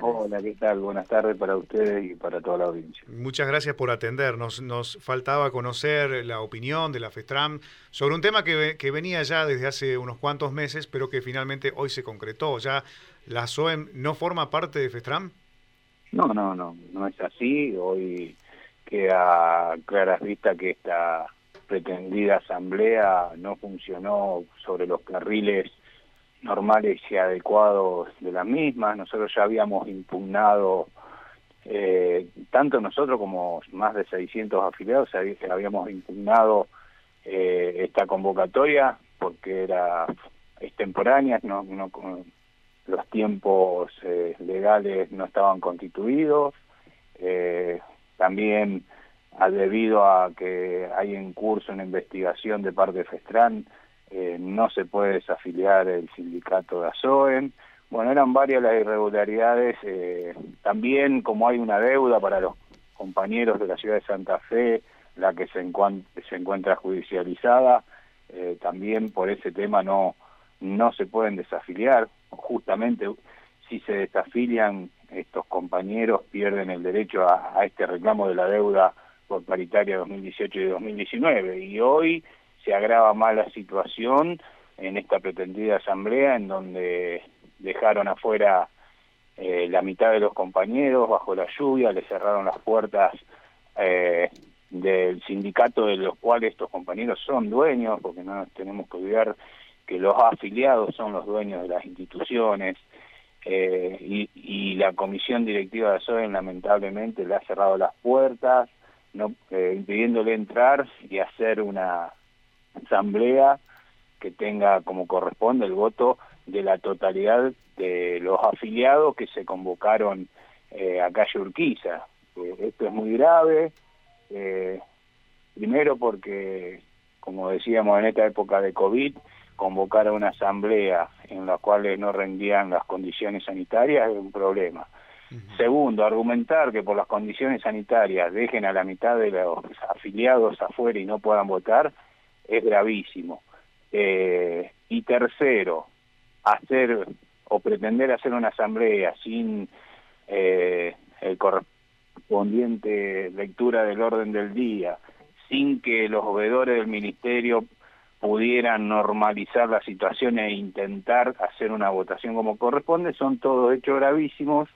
tardes. Hola, ¿qué tal? Buenas tardes para ustedes y para toda la audiencia. Muchas gracias por atendernos. Nos faltaba conocer la opinión de la FESTRAM sobre un tema que, que venía ya desde hace unos cuantos meses, pero que finalmente hoy se concretó. ¿Ya la SOEM no forma parte de FESTRAM? No, no, no, no es así. Hoy queda claras vista que esta pretendida asamblea no funcionó sobre los carriles normales y adecuados de las mismas. Nosotros ya habíamos impugnado, eh, tanto nosotros como más de 600 afiliados, habíamos impugnado eh, esta convocatoria porque era extemporánea, los tiempos eh, legales no estaban constituidos. también debido a que hay en curso una investigación de parte de FESTRAN, eh, no se puede desafiliar el sindicato de ASOEM. Bueno, eran varias las irregularidades. Eh, también, como hay una deuda para los compañeros de la ciudad de Santa Fe, la que se, se encuentra judicializada, eh, también por ese tema no, no se pueden desafiliar. Justamente, si se desafilian, estos compañeros pierden el derecho a, a este reclamo de la deuda por paritaria 2018 y 2019. Y hoy se agrava más la situación en esta pretendida asamblea en donde dejaron afuera eh, la mitad de los compañeros bajo la lluvia, le cerraron las puertas eh, del sindicato de los cuales estos compañeros son dueños, porque no tenemos que olvidar que los afiliados son los dueños de las instituciones, eh, y, la comisión directiva de SOEN lamentablemente le ha cerrado las puertas, no impidiéndole entrar y hacer una asamblea que tenga como corresponde el voto de la totalidad de los afiliados que se convocaron eh, a calle Urquiza. Eh, esto es muy grave, eh, primero porque, como decíamos en esta época de COVID, convocar a una asamblea en la cual no rendían las condiciones sanitarias es un problema. Segundo, argumentar que por las condiciones sanitarias dejen a la mitad de los afiliados afuera y no puedan votar es gravísimo. Eh, y tercero, hacer o pretender hacer una asamblea sin eh, el correspondiente lectura del orden del día, sin que los veedores del ministerio pudieran normalizar la situación e intentar hacer una votación como corresponde, son todos hechos gravísimos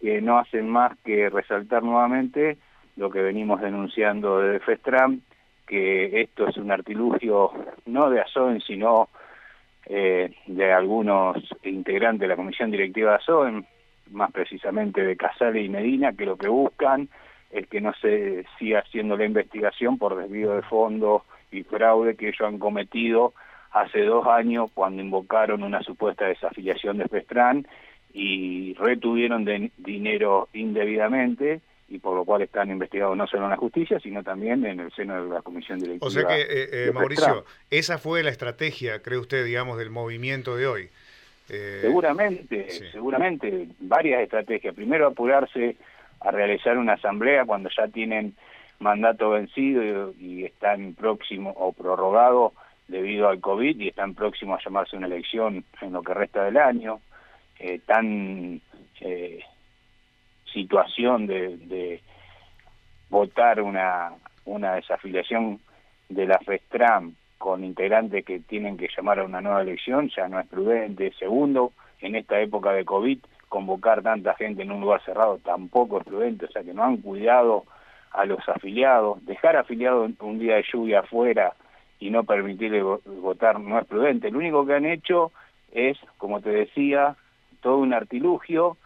que no hacen más que resaltar nuevamente lo que venimos denunciando desde FESTRAM, que esto es un artilugio no de ASOEN, sino eh, de algunos integrantes de la comisión directiva de ASOEN, más precisamente de Casale y Medina, que lo que buscan es que no se siga haciendo la investigación por desvío de fondos y fraude que ellos han cometido hace dos años cuando invocaron una supuesta desafiliación de Pestran y retuvieron dinero indebidamente y por lo cual están investigados no solo en la justicia, sino también en el seno de la comisión directiva. O sea que, eh, eh, Mauricio, esa fue la estrategia, cree usted, digamos, del movimiento de hoy. Eh, seguramente, seguramente, varias estrategias. Primero, apurarse a realizar una asamblea cuando ya tienen mandato vencido y, están próximos o prorrogado debido al COVID y están próximos a llamarse una elección en lo que resta del año. tan situación de, votar una, una desafiliación de la FESTRAM con integrantes que tienen que llamar a una nueva elección ya no es prudente. Segundo, en esta época de COVID, convocar tanta gente en un lugar cerrado tampoco es prudente, o sea que no han cuidado a los afiliados. Dejar afiliados un día de lluvia afuera y no permitirle votar no es prudente. Lo único que han hecho es, como te decía, todo un artilugio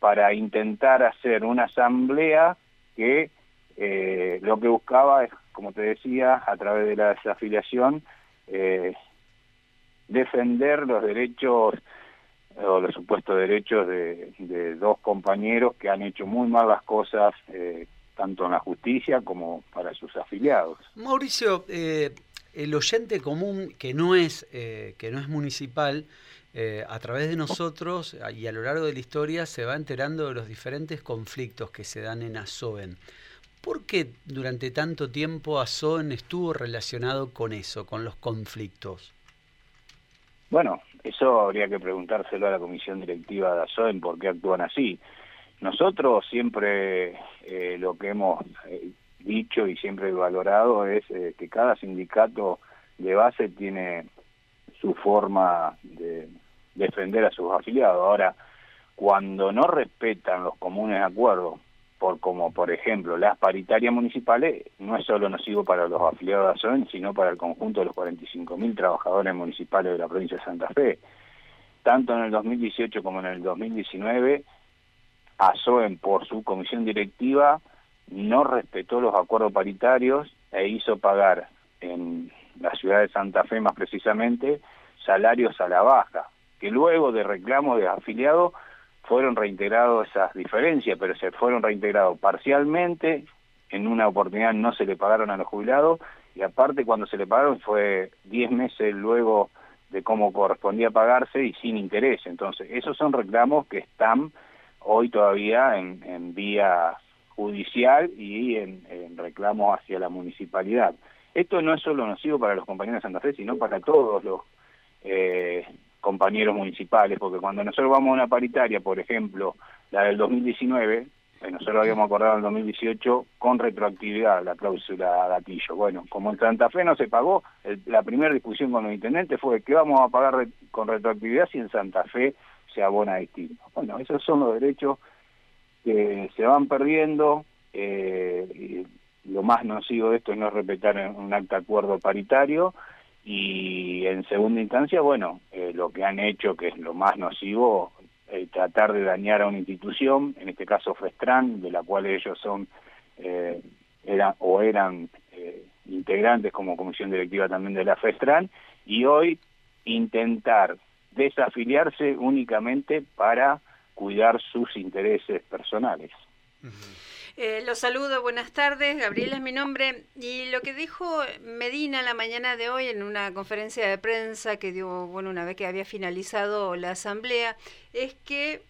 para intentar hacer una asamblea que eh, lo que buscaba es, como te decía, a través de la desafiliación, eh, defender los derechos o los supuestos derechos de, dos compañeros que han hecho muy mal las cosas, eh, tanto en la justicia como para sus afiliados. Mauricio, el oyente común que no es, que no es municipal, eh, a través de nosotros y a lo largo de la historia se va enterando de los diferentes conflictos que se dan en Azoen. ¿Por qué durante tanto tiempo Azoen estuvo relacionado con eso, con los conflictos? Bueno, eso habría que preguntárselo a la comisión directiva de Azoen por qué actúan así. nosotros siempre eh, lo que hemos eh, dicho y siempre valorado es eh, que cada sindicato de base tiene su forma de defender a sus afiliados. Ahora, cuando no respetan los comunes acuerdos, por como por ejemplo las paritarias municipales, no es solo nocivo para los afiliados de ASOEN, sino para el conjunto de los 45.000 trabajadores municipales de la provincia de Santa Fe. Tanto en el 2018 como en el 2019, ASOEN por su comisión directiva no respetó los acuerdos paritarios e hizo pagar en la ciudad de Santa Fe más precisamente salarios a la baja, que luego de reclamos de afiliados fueron reintegrados esas diferencias, pero se fueron reintegrados parcialmente, en una oportunidad no se le pagaron a los jubilados, y aparte cuando se le pagaron fue 10 meses luego de cómo correspondía pagarse y sin interés. Entonces, esos son reclamos que están hoy todavía en, vía judicial y en, en reclamos hacia la municipalidad. Esto no es solo nocivo para los compañeros de Santa Fe, sino para todos los eh, compañeros municipales, porque cuando nosotros vamos a una paritaria, por ejemplo, la del 2019, eh, nosotros habíamos acordado en el 2018 con retroactividad la cláusula gatillo. Bueno, como en Santa Fe no se pagó, la primera discusión con los intendentes fue que vamos a pagar con retroactividad si en Santa Fe se abona distinto. Bueno, esos son los derechos que se van perdiendo. Eh, lo más nocivo de esto es no respetar un acta acuerdo paritario y en segunda instancia, bueno, eh, lo que han hecho, que es lo más nocivo, eh, tratar de dañar a una institución, en este caso Festran, de la cual ellos son eh, eran o eran eh, integrantes como comisión directiva también de la Festran, y hoy intentar desafiliarse únicamente para cuidar sus intereses personales. Eh, los saludo, buenas tardes. Gabriela es mi nombre. Y lo que dijo Medina la mañana de hoy en una conferencia de prensa que dio, bueno, una vez que había finalizado la asamblea, es que,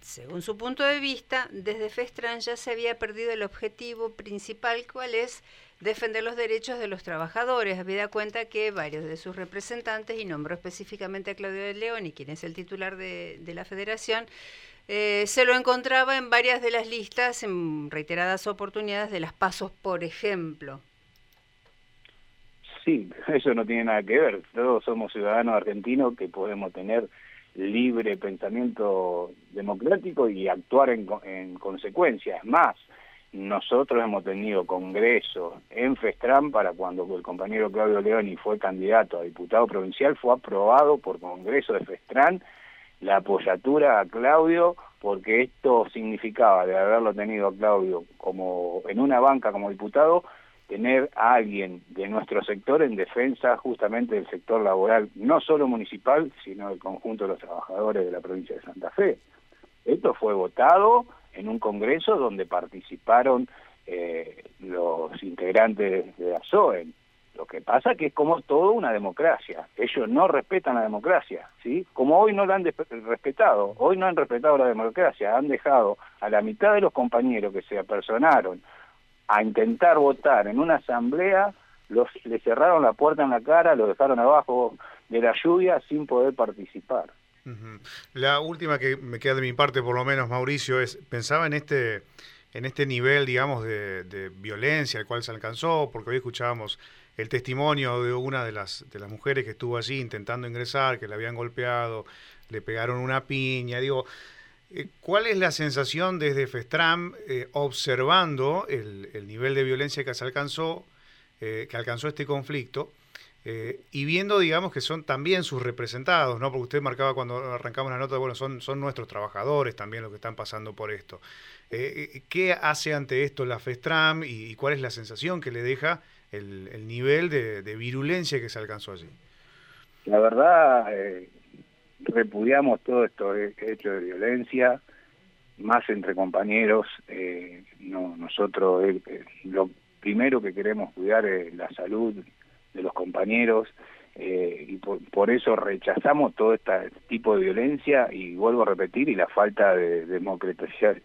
según su punto de vista, desde Festran ya se había perdido el objetivo principal, cuál es defender los derechos de los trabajadores. Habida cuenta que varios de sus representantes, y nombró específicamente a Claudio de León, y quien es el titular de, de la federación, eh, se lo encontraba en varias de las listas, en reiteradas oportunidades de las pasos, por ejemplo. Sí, eso no tiene nada que ver. Todos somos ciudadanos argentinos que podemos tener libre pensamiento democrático y actuar en, en consecuencia. Es más, nosotros hemos tenido congresos en Festram para cuando el compañero Claudio Leoni fue candidato a diputado provincial, fue aprobado por Congreso de Festram la apoyatura a Claudio, porque esto significaba, de haberlo tenido a Claudio como en una banca como diputado, tener a alguien de nuestro sector en defensa justamente del sector laboral, no solo municipal, sino del conjunto de los trabajadores de la provincia de Santa Fe. Esto fue votado en un congreso donde participaron eh, los integrantes de ASOEN. Lo que pasa que es como todo una democracia. Ellos no respetan la democracia, ¿sí? Como hoy no la han respetado, hoy no han respetado la democracia, han dejado a la mitad de los compañeros que se apersonaron a intentar votar en una asamblea, los le cerraron la puerta en la cara, los dejaron abajo de la lluvia sin poder participar. La última que me queda de mi parte, por lo menos, Mauricio, es pensaba en este en este nivel, digamos, de, violencia al cual se alcanzó, porque hoy escuchábamos el testimonio de una de las, de las mujeres que estuvo allí intentando ingresar, que la habían golpeado, le pegaron una piña. Digo, eh, ¿cuál es la sensación desde Festram eh, observando el, el, nivel de violencia que se alcanzó, eh, que alcanzó este conflicto? Y viendo, digamos, que son también sus representados, ¿no? Porque usted marcaba cuando arrancamos la nota, bueno, son, son nuestros trabajadores también los que están pasando por esto. ¿Qué hace ante esto la FESTRAM y, cuál es la sensación que le deja el, el nivel de, de, virulencia que se alcanzó allí. La verdad, eh, repudiamos todo esto hecho de violencia, más entre compañeros. Eh, no, nosotros eh, lo primero que queremos cuidar es la salud de los compañeros eh, y por, por, eso rechazamos todo este tipo de violencia y vuelvo a repetir y la falta de democratización,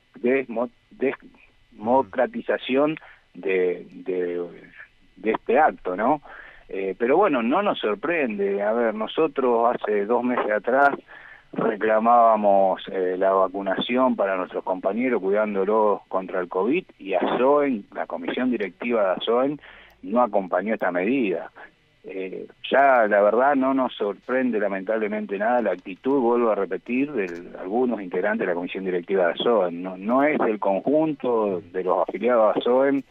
de, de, este acto, ¿no? Eh, pero bueno, no nos sorprende. A ver, nosotros hace dos meses atrás reclamábamos eh, la vacunación para nuestros compañeros cuidándolos contra el COVID y ASOEN, la comisión directiva de ASOEN, no acompañó esta medida. Eh, ya la verdad no nos sorprende lamentablemente nada la actitud, vuelvo a repetir, de algunos integrantes de la comisión directiva de ASOEN. No, no es el conjunto de los afiliados a ASOEN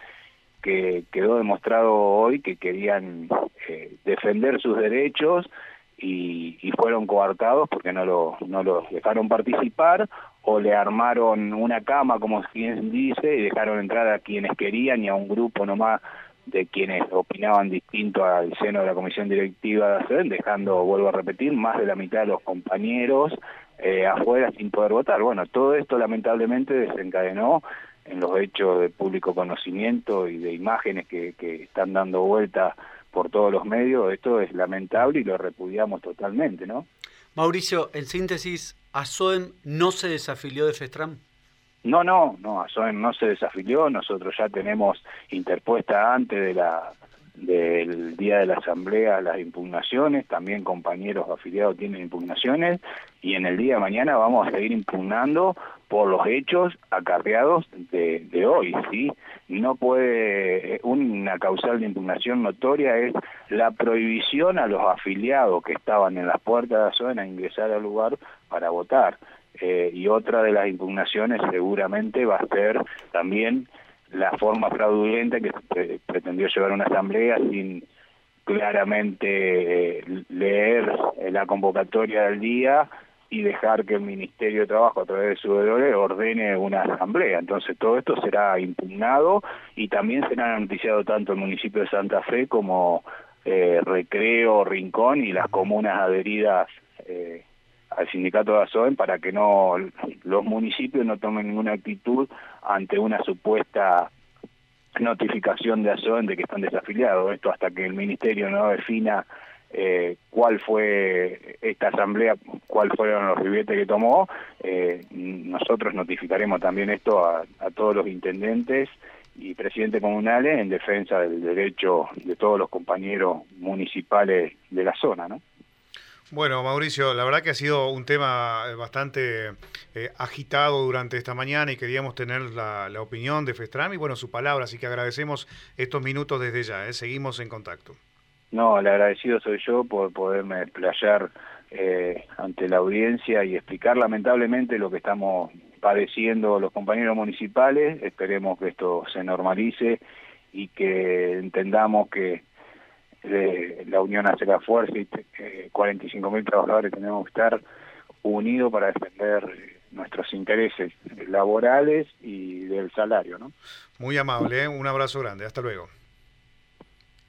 que quedó demostrado hoy que querían eh, defender sus derechos y, fueron coartados porque no, lo, no los dejaron participar o le armaron una cama, como quien dice, y dejaron entrar a quienes querían y a un grupo nomás de quienes opinaban distinto al seno de la comisión directiva de ACEN, dejando, vuelvo a repetir, más de la mitad de los compañeros eh, afuera sin poder votar. Bueno, todo esto lamentablemente desencadenó en los hechos de público conocimiento y de imágenes que, que están dando vuelta por todos los medios, esto es lamentable y lo repudiamos totalmente, ¿no? Mauricio, en síntesis, ¿ASOEM no se desafilió de FESTRAM? No, no, no, ASOEM no se desafilió, nosotros ya tenemos interpuesta antes de la del día de la asamblea las impugnaciones, también compañeros afiliados tienen impugnaciones y en el día de mañana vamos a seguir impugnando por los hechos acarreados de, de hoy, ¿sí? No puede, una causal de impugnación notoria es la prohibición a los afiliados que estaban en las puertas de la a ingresar al lugar para votar. Eh, y otra de las impugnaciones seguramente va a ser también la forma fraudulenta que pretendió llevar una asamblea sin claramente eh, leer la convocatoria del día y dejar que el Ministerio de Trabajo a través de su ordene una asamblea. Entonces todo esto será impugnado y también será noticiado tanto el municipio de Santa Fe como eh, Recreo, Rincón y las comunas adheridas al sindicato de ASOEN para que no los municipios no tomen ninguna actitud ante una supuesta notificación de ASOEN de que están desafiliados. Esto hasta que el ministerio no defina eh, cuál fue esta asamblea, cuál fueron los ribetes que tomó, eh, nosotros notificaremos también esto a todos los intendentes y presidentes comunales en defensa del derecho de todos los compañeros municipales de la zona, ¿no? Bueno, Mauricio, la verdad que ha sido un tema eh, bastante eh, agitado durante esta mañana y queríamos tener la, opinión de Festram y bueno, su palabra, así que agradecemos estos minutos desde ya, ¿eh? seguimos en contacto. No, el agradecido soy yo por poderme desplayar ante la audiencia y explicar lamentablemente lo que estamos padeciendo los compañeros municipales, esperemos que esto se normalice y que entendamos que de la unión hace la fuerza y eh, 45 mil trabajadores tenemos que estar unidos para defender eh, nuestros intereses laborales y del salario. ¿no? Muy amable, ¿eh? un abrazo grande, hasta luego.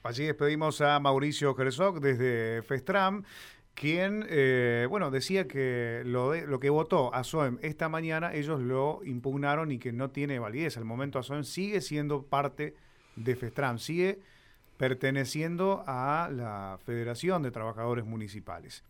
Allí despedimos a Mauricio Herzog desde Festram, quien, eh, bueno, decía que lo, de, lo que votó a SOEM esta mañana, ellos lo impugnaron y que no tiene validez. Al momento SOEM sigue siendo parte de Festram, sigue perteneciendo a la Federación de Trabajadores Municipales.